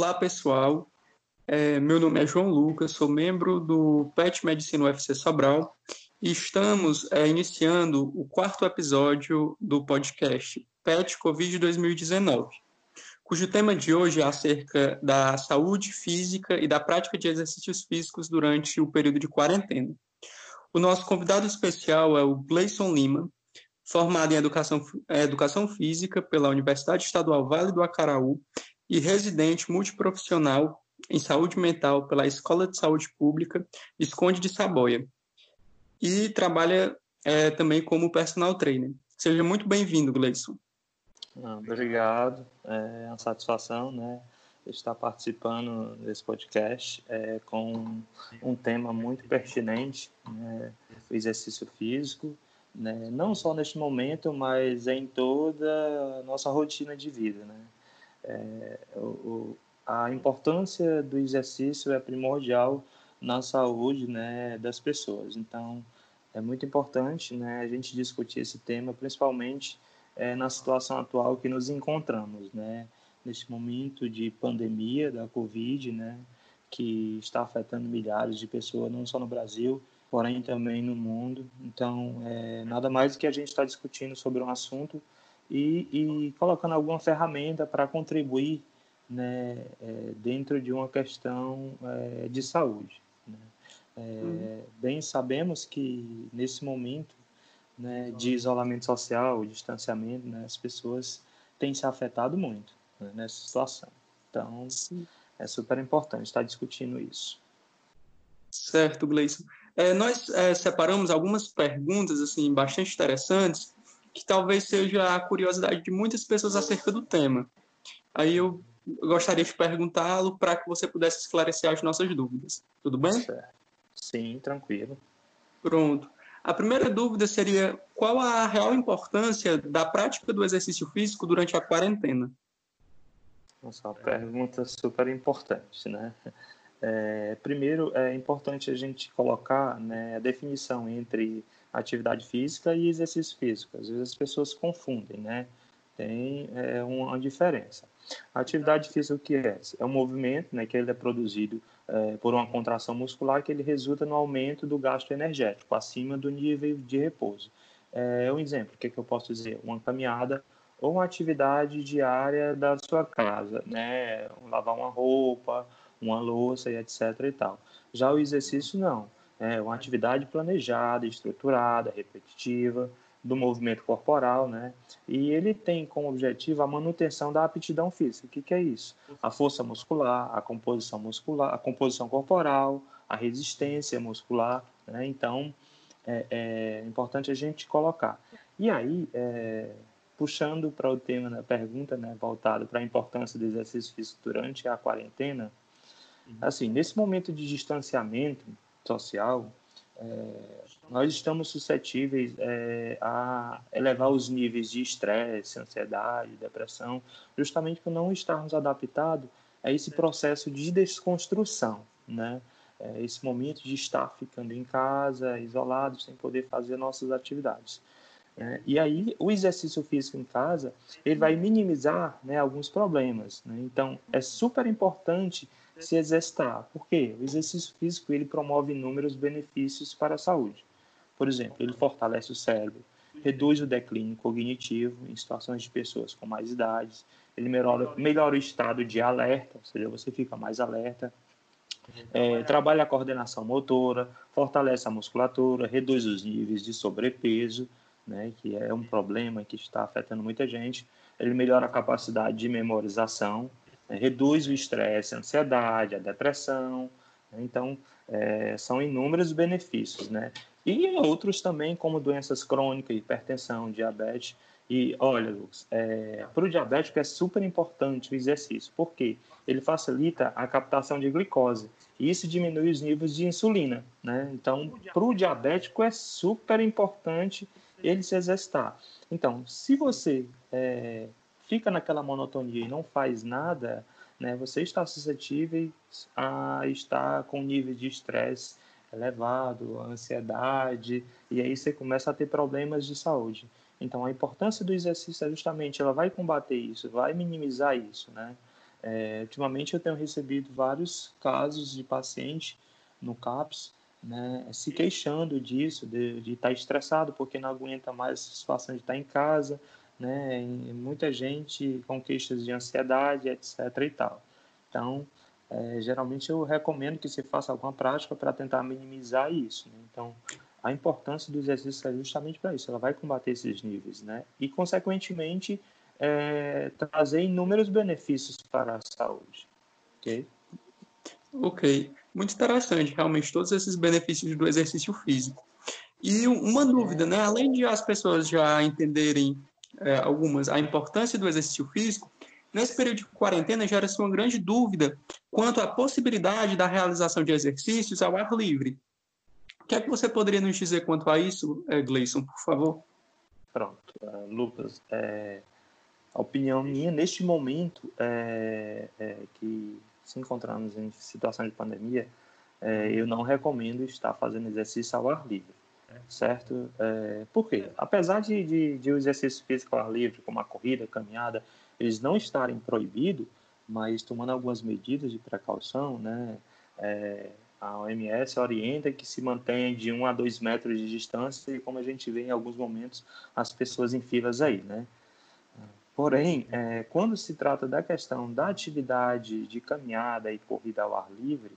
Olá, pessoal. É, meu nome é João Lucas, sou membro do PET Medicina UFC Sobral e estamos é, iniciando o quarto episódio do podcast PET Covid 2019, cujo tema de hoje é acerca da saúde física e da prática de exercícios físicos durante o período de quarentena. O nosso convidado especial é o Gleison Lima, formado em educação, é, educação física pela Universidade Estadual Vale do Acaraú e residente multiprofissional em saúde mental pela Escola de Saúde Pública Esconde de Saboia. E trabalha é, também como personal trainer. Seja muito bem-vindo, Gleison. Ah, obrigado, é uma satisfação, né, estar participando desse podcast é, com um tema muito pertinente, né, o exercício físico, né, não só neste momento, mas em toda a nossa rotina de vida, né. É, o, a importância do exercício é primordial na saúde né, das pessoas. Então, é muito importante né, a gente discutir esse tema, principalmente é, na situação atual que nos encontramos, né, neste momento de pandemia da Covid, né, que está afetando milhares de pessoas, não só no Brasil, porém também no mundo. Então, é, nada mais do que a gente está discutindo sobre um assunto e, e colocando alguma ferramenta para contribuir né, é, dentro de uma questão é, de saúde. Né? É, uhum. Bem sabemos que nesse momento né, de isolamento social, distanciamento, né, as pessoas têm se afetado muito né, nessa situação. Então, Sim. é super importante estar discutindo isso. Certo, Gleison. É, nós é, separamos algumas perguntas assim bastante interessantes que talvez seja a curiosidade de muitas pessoas acerca do tema. Aí eu gostaria de perguntá-lo para que você pudesse esclarecer as nossas dúvidas. Tudo bem? Sim, tranquilo. Pronto. A primeira dúvida seria qual a real importância da prática do exercício físico durante a quarentena? Nossa, uma pergunta super importante, né? É, primeiro, é importante a gente colocar né, a definição entre atividade física e exercício físico. Às vezes as pessoas confundem, né? Tem é, uma diferença. A atividade física o que é? É um movimento, né, que ele é produzido é, por uma contração muscular que ele resulta no aumento do gasto energético acima do nível de repouso. É um exemplo, o que, que eu posso dizer? Uma caminhada ou uma atividade diária da sua casa, né? Lavar uma roupa, uma louça e etc e tal. Já o exercício não, é uma atividade planejada, estruturada, repetitiva, do movimento corporal, né? E ele tem como objetivo a manutenção da aptidão física. O que, que é isso? A força muscular, a composição muscular, a composição corporal, a resistência muscular, né? Então, é, é importante a gente colocar. E aí, é, puxando para o tema da pergunta, né, voltado para a importância do exercício físico durante a quarentena, uhum. assim, nesse momento de distanciamento social, é, nós estamos suscetíveis é, a elevar os níveis de estresse, ansiedade, depressão, justamente por não estarmos adaptados a esse processo de desconstrução, né? É, esse momento de estar ficando em casa, isolados, sem poder fazer nossas atividades. É, e aí, o exercício físico em casa, ele vai minimizar né, alguns problemas. Né? Então, é super importante se exercitar. Por quê? O exercício físico ele promove inúmeros benefícios para a saúde. Por exemplo, ele fortalece o cérebro, reduz o declínio cognitivo em situações de pessoas com mais idades, ele melhora, melhora o estado de alerta, ou seja, você fica mais alerta, é, trabalha a coordenação motora, fortalece a musculatura, reduz os níveis de sobrepeso, né, que é um problema que está afetando muita gente. Ele melhora a capacidade de memorização, né, reduz o estresse, a ansiedade, a depressão. Né, então, é, são inúmeros benefícios, né? E outros também, como doenças crônicas, hipertensão, diabetes. E olha, Lucas, é, para o diabético é super importante o exercício, porque ele facilita a captação de glicose e isso diminui os níveis de insulina, né? Então, para o diabético é super importante ele se exercitar. Então, se você é, fica naquela monotonia e não faz nada, né, você está suscetível a estar com nível de estresse elevado, ansiedade, e aí você começa a ter problemas de saúde. Então, a importância do exercício é justamente, ela vai combater isso, vai minimizar isso, né? É, ultimamente eu tenho recebido vários casos de paciente no CAPS né, se queixando disso, de, estar estressado porque não aguenta mais a situação de estar em casa, né, muita gente com queixas de ansiedade, etc. e tal. Então, é, geralmente eu recomendo que você faça alguma prática para tentar minimizar isso. Né? Então, a importância do exercício é justamente para isso, ela vai combater esses níveis, né? E, consequentemente, é, trazer inúmeros benefícios para a saúde, ok? Ok, muito interessante, realmente, todos esses benefícios do exercício físico. E uma dúvida, né? Além de as pessoas já entenderem é, algumas a importância do exercício físico, nesse período de quarentena gera-se uma grande dúvida quanto à possibilidade da realização de exercícios ao ar livre. O que é que você poderia nos dizer quanto a isso, é, Gleison, por favor? Pronto, uh, Lucas, é, a opinião minha neste momento é, é que se encontramos em situação de pandemia, é, eu não recomendo estar fazendo exercício ao ar livre, certo? É, por quê? Apesar de, de, de o exercício físico ao ar livre, como a corrida, a caminhada, eles não estarem proibidos, mas tomando algumas medidas de precaução, né? É, a OMS orienta que se mantenha de 1 a 2 metros de distância e como a gente vê em alguns momentos as pessoas em filas aí, né? Porém, é, quando se trata da questão da atividade de caminhada e corrida ao ar livre,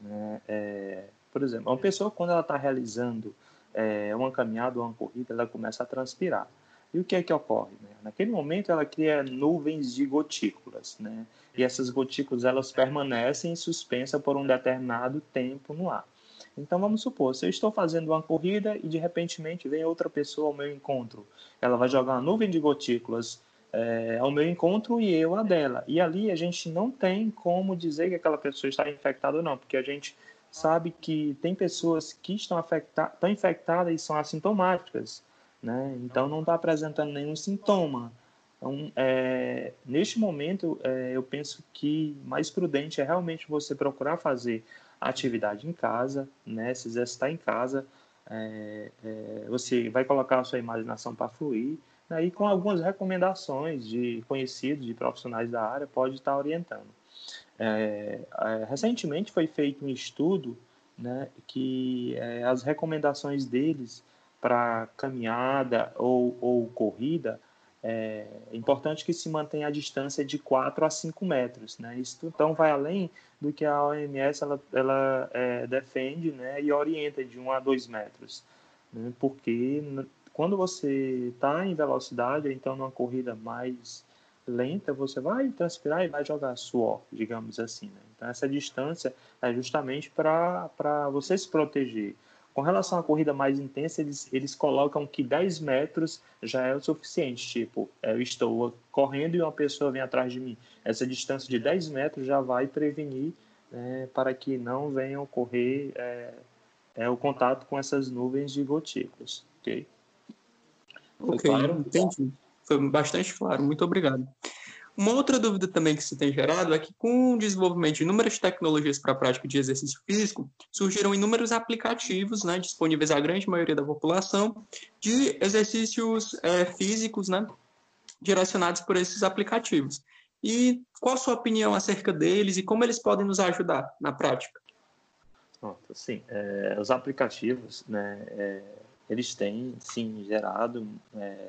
né, é, por exemplo, uma pessoa quando ela está realizando é, uma caminhada uma corrida, ela começa a transpirar. E o que é que ocorre? Né? Naquele momento, ela cria nuvens de gotículas, né? E essas gotículas elas permanecem suspensas por um determinado tempo no ar. Então vamos supor, se eu estou fazendo uma corrida e de repente vem outra pessoa ao meu encontro, ela vai jogar uma nuvem de gotículas é, ao meu encontro e eu a dela. E ali a gente não tem como dizer que aquela pessoa está infectada ou não, porque a gente sabe que tem pessoas que estão, afecta estão infectadas e são assintomáticas, né? Então não está apresentando nenhum sintoma. Então, é, neste momento, é, eu penso que mais prudente é realmente você procurar fazer atividade em casa, né? Se exercitar em casa, é, é você vai colocar a sua imaginação para fluir né, e com algumas recomendações de conhecidos, de profissionais da área, pode estar orientando. É, é, recentemente foi feito um estudo né, que é, as recomendações deles para caminhada ou, ou corrida é, é importante que se mantenha a distância de 4 a 5 metros. Né? Isso então vai além do que a OMS ela, ela é, defende né, e orienta de 1 a 2 metros. Né? Porque quando você está em velocidade, então numa corrida mais lenta, você vai transpirar e vai jogar suor, digamos assim. Né? Então, essa distância é justamente para você se proteger. Com relação à corrida mais intensa, eles, eles colocam que 10 metros já é o suficiente. Tipo, eu estou correndo e uma pessoa vem atrás de mim. Essa distância de 10 metros já vai prevenir né, para que não venha ocorrer é, é, o contato com essas nuvens de gotículas. Ok? Ok, claro? entendi. Foi bastante claro, muito obrigado. Uma outra dúvida também que se tem gerado é que, com o desenvolvimento de inúmeras tecnologias para a prática de exercício físico, surgiram inúmeros aplicativos né, disponíveis à grande maioria da população de exercícios é, físicos né, direcionados por esses aplicativos. E qual a sua opinião acerca deles e como eles podem nos ajudar na prática? Pronto, sim. É, os aplicativos, né, é, eles têm, sim, gerado é,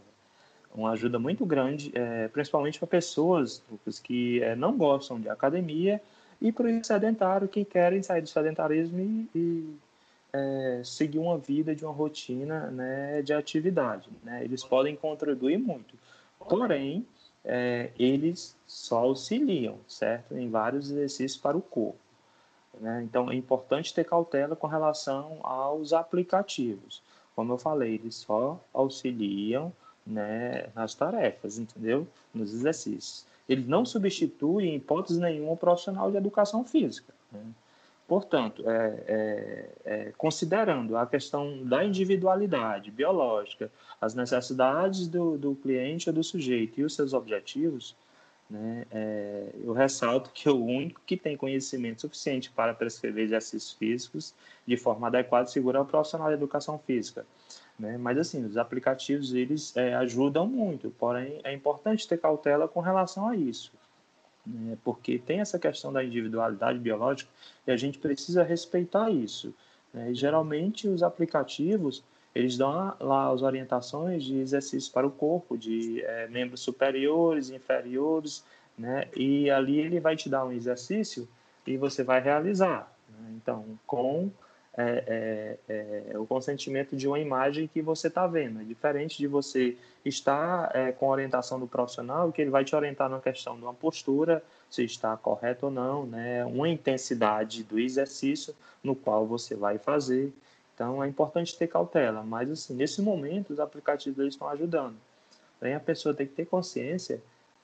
uma ajuda muito grande, é, principalmente para pessoas Lucas, que é, não gostam de academia e para os sedentários que querem sair do sedentarismo e, e é, seguir uma vida de uma rotina né, de atividade. Né? Eles podem contribuir muito, porém, é, eles só auxiliam, certo? Em vários exercícios para o corpo. Né? Então, é importante ter cautela com relação aos aplicativos como eu falei, eles só auxiliam né, nas tarefas, entendeu? Nos exercícios. Ele não substitui, em hipótese nenhuma, o profissional de educação física. Né? Portanto, é, é, é, considerando a questão da individualidade biológica, as necessidades do, do cliente ou do sujeito e os seus objetivos, né, é, eu ressalto que o único que tem conhecimento suficiente para prescrever exercícios físicos de forma adequada e segura é o profissional de educação física. Né? Mas, assim, os aplicativos eles é, ajudam muito, porém é importante ter cautela com relação a isso. né? porque tem essa questão da individualidade biológica e a gente precisa respeitar isso. Né? E, geralmente, os aplicativos eles dão lá as orientações de exercício para o corpo, de é, membros superiores, inferiores, né? E ali ele vai te dar um exercício e você vai realizar. Né? Então, com é, é, é, o consentimento de uma imagem que você está vendo. É diferente de você estar é, com a orientação do profissional, que ele vai te orientar na questão de uma postura, se está correto ou não, né? uma intensidade do exercício no qual você vai fazer. Então, é importante ter cautela. Mas, assim, nesse momento, os aplicativos estão ajudando. Porém, a pessoa tem que ter consciência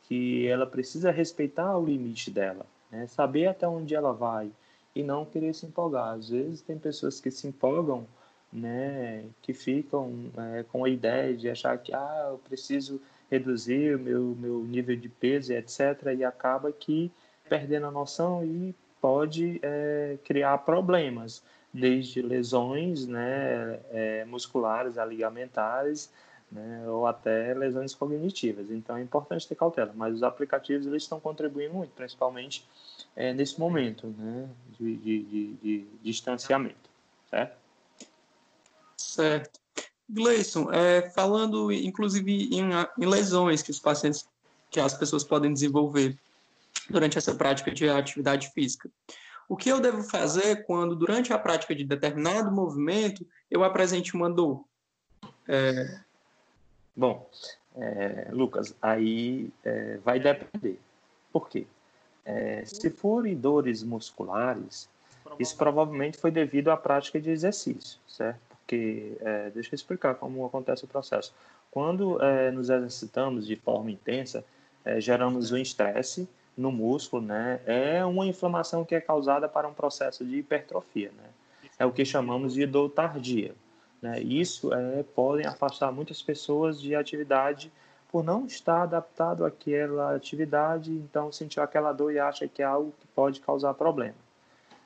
que ela precisa respeitar o limite dela, né? saber até onde ela vai, e não querer se empolgar. Às vezes tem pessoas que se empolgam, né, que ficam é, com a ideia de achar que ah, eu preciso reduzir o meu, meu nível de peso, etc., e acaba que perdendo a noção e pode é, criar problemas, desde lesões né, é, musculares, ligamentares, né, ou até lesões cognitivas. Então é importante ter cautela, mas os aplicativos eles estão contribuindo muito, principalmente é, nesse momento né, de, de, de, de distanciamento, certo? Certo. Gleison, é, falando inclusive em, em, lesões que os pacientes, que as pessoas podem desenvolver durante essa prática de atividade física, o que eu devo fazer quando durante a prática de determinado movimento eu apresente uma dor? É... Bom, é, Lucas, aí é, vai depender. Por quê? É, se forem dores musculares, isso provavelmente foi devido à prática de exercício, certo? Porque, é, deixa eu explicar como acontece o processo. Quando é, nos exercitamos de forma intensa, é, geramos um estresse no músculo, né? É uma inflamação que é causada para um processo de hipertrofia, né? É o que chamamos de dor tardia. Né? Isso é, podem afastar muitas pessoas de atividade por não estar adaptado àquela atividade, então sentiu aquela dor e acha que é algo que pode causar problema,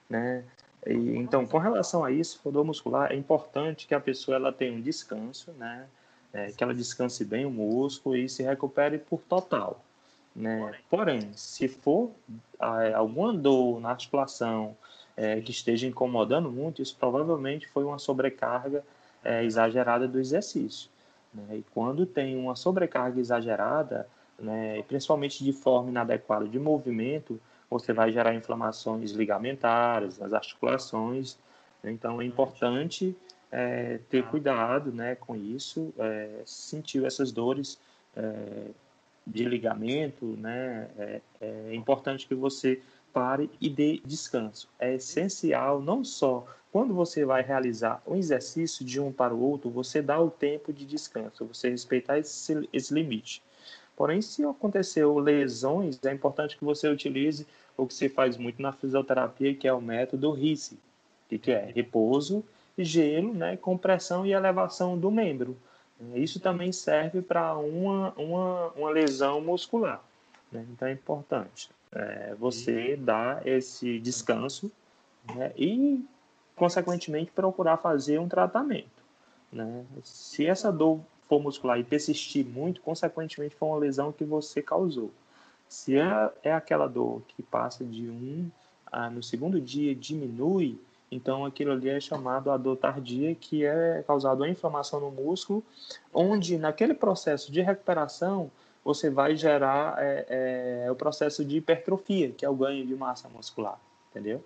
né? E, então, com relação a isso, dor muscular, é importante que a pessoa ela tenha um descanso, né? É, que ela descanse bem o músculo e se recupere por total, né? Porém, se for é, alguma dor na articulação é, que esteja incomodando muito, isso provavelmente foi uma sobrecarga é, exagerada do exercício. Né? E quando tem uma sobrecarga exagerada, né, principalmente de forma inadequada de movimento, você vai gerar inflamações ligamentares, nas articulações. Né? Então, é importante é, ter cuidado né, com isso, é, sentir essas dores é, de ligamento, né, é, é importante que você pare e dê descanso. É essencial não só quando você vai realizar um exercício de um para o outro, você dá o tempo de descanso, você respeitar esse, esse limite. Porém, se aconteceu lesões, é importante que você utilize o que se faz muito na fisioterapia, que é o método RICE, que é repouso, gelo, né, compressão e elevação do membro. Isso também serve para uma, uma, uma lesão muscular. Né? Então é importante é, você dar esse descanso né? e consequentemente, procurar fazer um tratamento. Né? Se essa dor for muscular e persistir muito, consequentemente, foi uma lesão que você causou. Se é, é aquela dor que passa de um a, no segundo dia diminui, então aquilo ali é chamado a dor tardia, que é causado a inflamação no músculo, onde naquele processo de recuperação você vai gerar é, é, o processo de hipertrofia, que é o ganho de massa muscular, entendeu?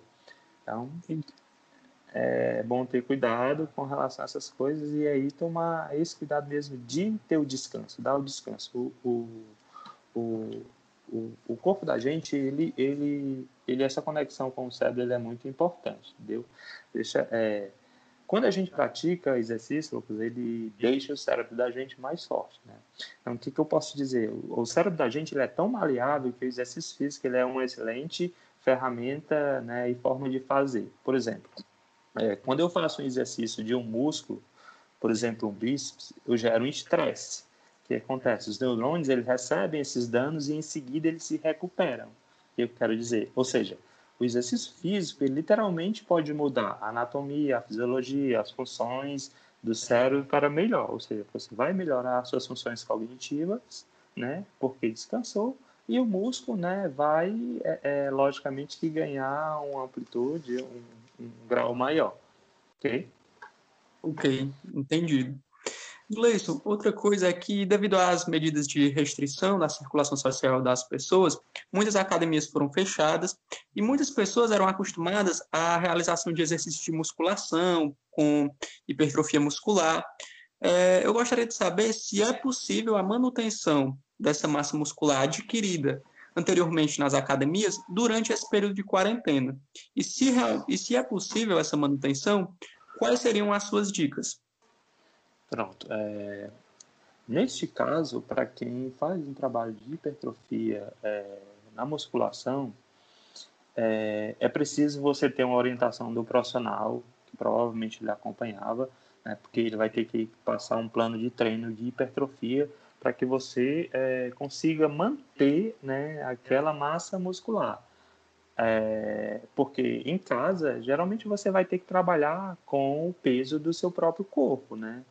Então, é bom ter cuidado com relação a essas coisas e aí tomar esse cuidado mesmo de ter o descanso, dar o descanso. O, o, o, o corpo da gente, ele, ele, ele, essa conexão com o cérebro ele é muito importante, entendeu? Deixa, é, quando a gente pratica exercício, Lucas, ele deixa o cérebro da gente mais forte, né? Então, o que, que eu posso dizer? O, o cérebro da gente ele é tão maleável que o exercício físico ele é uma excelente ferramenta né, e forma de fazer. Por exemplo, é, quando eu faço um exercício de um músculo, por exemplo, um bíceps, eu gero um estresse. O que acontece? Os neurônios eles recebem esses danos e em seguida eles se recuperam. O que eu quero dizer? Ou seja, o exercício físico ele literalmente pode mudar a anatomia, a fisiologia, as funções do cérebro para melhor. Ou seja, você vai melhorar as suas funções cognitivas, né? Porque descansou e o músculo né, vai, é, é, logicamente, que ganhar uma amplitude, um, um grau maior. Ok? Ok, entendido. Gleison, outra coisa é que, devido às medidas de restrição na circulação social das pessoas, muitas academias foram fechadas e muitas pessoas eram acostumadas à realização de exercícios de musculação, com hipertrofia muscular. É, eu gostaria de saber se é possível a manutenção dessa massa muscular adquirida anteriormente nas academias durante esse período de quarentena. E se, e se é possível essa manutenção, quais seriam as suas dicas? Pronto. É... Neste caso, para quem faz um trabalho de hipertrofia é, na musculação, é, é, preciso você ter uma orientação do profissional, que provavelmente lhe acompanhava, né, porque ele vai ter que passar um plano de treino de hipertrofia para que você é, consiga manter né, aquela massa muscular. É, porque em casa, geralmente você vai ter que trabalhar com o peso do seu próprio corpo, né?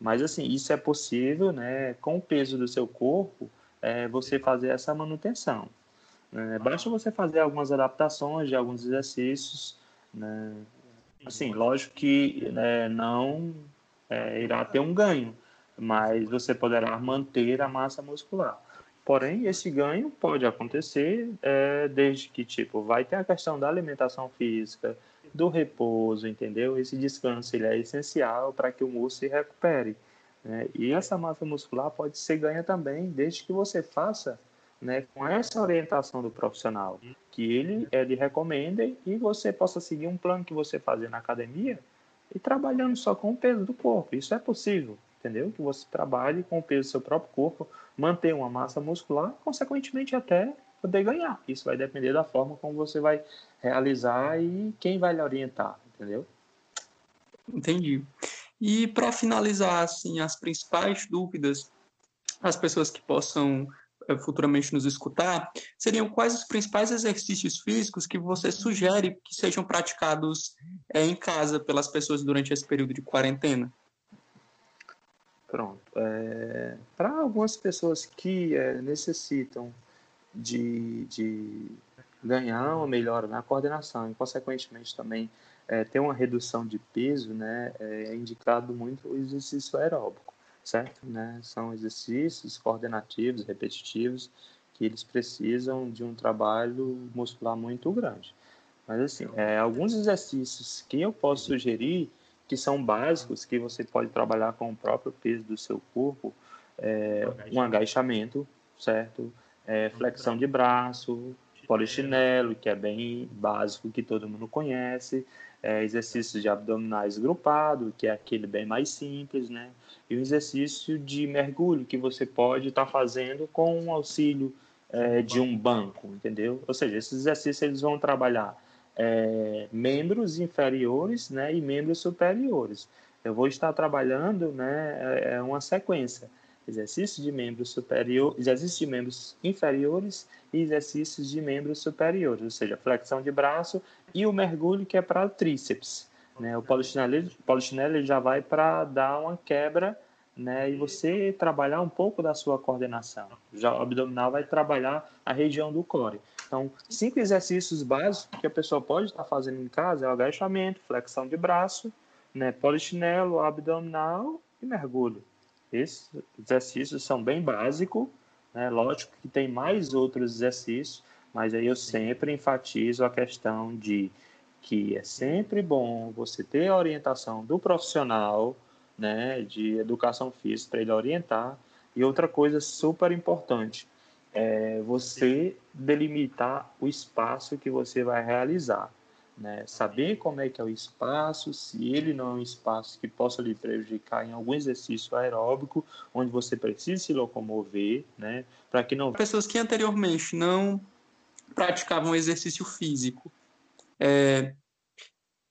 Mas assim, isso é possível, né? Com o peso do seu corpo, é, você fazer essa manutenção. Né? Basta você fazer algumas adaptações de alguns exercícios, né? Assim, lógico que né, não é, irá ter um ganho, mas você poderá manter a massa muscular. Porém, esse ganho pode acontecer é, desde que, tipo, vai ter a questão da alimentação física, do repouso, entendeu? Esse descanso ele é essencial para que o músculo se recupere. Né? E essa massa muscular pode ser ganha também, desde que você faça né, com essa orientação do profissional, que ele, ele recomenda e você possa seguir um plano que você fazer na academia e trabalhando só com o peso do corpo. Isso é possível, entendeu? Que você trabalhe com o peso do seu próprio corpo, manter uma massa muscular, consequentemente até poder ganhar. Isso vai depender da forma como você vai realizar e quem vai lhe orientar, entendeu? Entendi. E para finalizar, assim, as principais dúvidas, as pessoas que possam eh, futuramente nos escutar, seriam quais os principais exercícios físicos que você sugere que sejam praticados é, em casa pelas pessoas durante esse período de quarentena? Pronto. É, para algumas pessoas que é, necessitam de, de ganhar uma melhora na coordenação e, consequentemente, também é, ter uma redução de peso, né, é indicado muito o exercício aeróbico, certo? Né? São exercícios coordenativos, repetitivos, que eles precisam de um trabalho muscular muito grande. Mas, assim, é, alguns exercícios que eu posso sugerir, que são básicos, que você pode trabalhar com o próprio peso do seu corpo, é um agachamento, certo? é, flexão de braço, polichinelo, que é bem básico, que todo mundo conhece, é, exercícios de abdominais grupado, que é aquele bem mais simples, né? E o exercício de mergulho, que você pode estar tá fazendo com o auxílio é, de um banco, entendeu? Ou seja, esses exercícios eles vão trabalhar é, membros inferiores né, e membros superiores. Eu vou estar trabalhando né, é, é uma sequência exercícios de membros superiores, exercícios de membros inferiores e exercícios de membros superiores, ou seja, flexão de braço e o mergulho que é para o tríceps. Né? O polichinelo, polichinelo já vai para dar uma quebra né, e você trabalhar um pouco da sua coordenação. Já o abdominal vai trabalhar a região do core. Então, cinco exercícios básicos que a pessoa pode estar fazendo em casa é o agachamento, flexão de braço, né, polichinelo, abdominal e mergulho. Esses exercícios são bem básicos, né? lógico que tem mais outros exercícios, mas aí eu sempre enfatizo a questão de que é sempre bom você ter a orientação do profissional né, de educação física para ele orientar. E outra coisa super importante é você delimitar o espaço que você vai realizar. Né? Saber como é que é o espaço, se ele não é um espaço que possa lhe prejudicar em algum exercício aeróbico, onde você precisa se locomover, né? Para que não pessoas que anteriormente não praticavam exercício físico, é,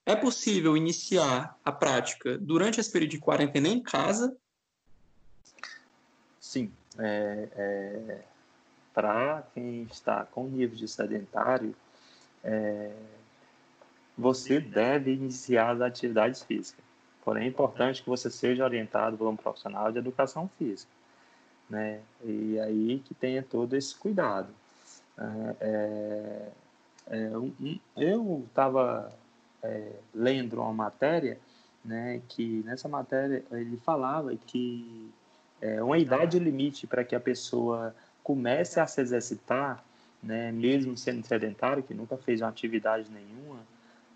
é possível iniciar a prática durante esse período de quarentena em casa? Sim, é, é, para quem está com nível de sedentário, é, você deve iniciar as atividades físicas. Porém, é importante que você seja orientado por um profissional de educação física, né? E aí que tenha todo esse cuidado. É, é, é eu estava é, lendo uma matéria, né, que nessa matéria ele falava que é, uma idade limite para que a pessoa comece a se exercitar, né, mesmo sendo sedentário, que nunca fez uma atividade nenhuma,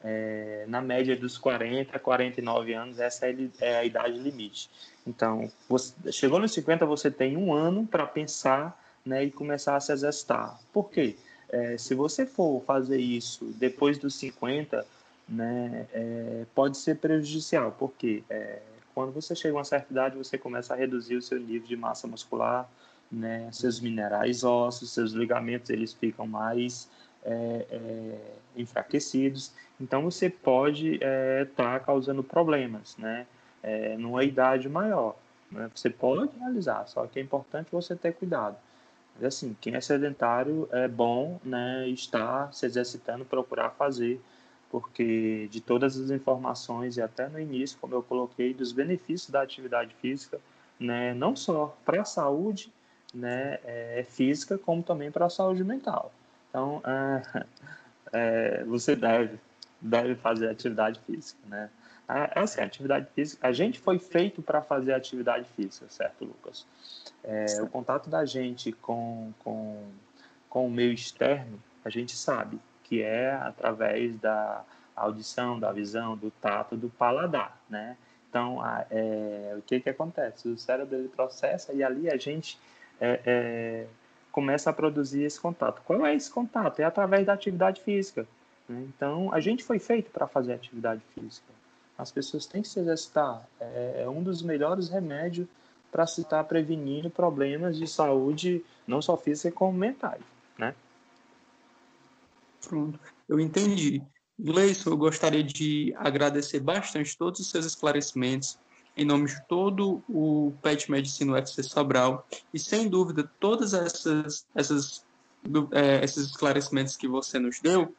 é, na média dos 40 a 49 anos, essa é, é a idade limite. Então, você, chegou nos 50, você tem um ano para pensar né, e começar a se exercitar. Por quê? É, se você for fazer isso depois dos 50, né, é, pode ser prejudicial, porque é, quando você chega a uma certa idade, você começa a reduzir o seu nível de massa muscular, né, seus minerais ósseos, seus ligamentos, eles ficam mais é, é, enfraquecidos. Então, você pode estar é, tá causando problemas, né, é, numa idade maior. Né? Você pode realizar, só que é importante você ter cuidado. Mas, assim, quem é sedentário é bom né, estar se exercitando, procurar fazer, porque de todas as informações, e até no início, como eu coloquei, dos benefícios da atividade física, né, não só para a saúde né, é, física, como também para a saúde mental. Então, é, é, você deve, deve fazer atividade física, né? É, é assim, atividade física, a gente foi feito para fazer atividade física, certo, Lucas? É, o contato da gente com, com, com o meio externo, a gente sabe que é através da audição, da visão, do tato, do paladar, né? Então, é, o que que acontece? O cérebro ele processa e ali a gente é, é, começa a produzir esse contato. Qual é esse contato? É através da atividade física. Né? Então, a gente foi feito para fazer atividade física. As pessoas têm que se exercitar. É, é um dos melhores remédios para se estar prevenindo problemas de saúde, não só física, como mentais, né? Pronto, eu entendi. Gleison, eu gostaria de agradecer bastante todos os seus esclarecimentos em nome de todo o PET Medicina UFC Sobral. E sem dúvida todas essas essas é, esses esclarecimentos que você nos deu,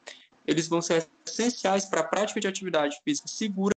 eles vão ser essenciais para a prática de atividade física segura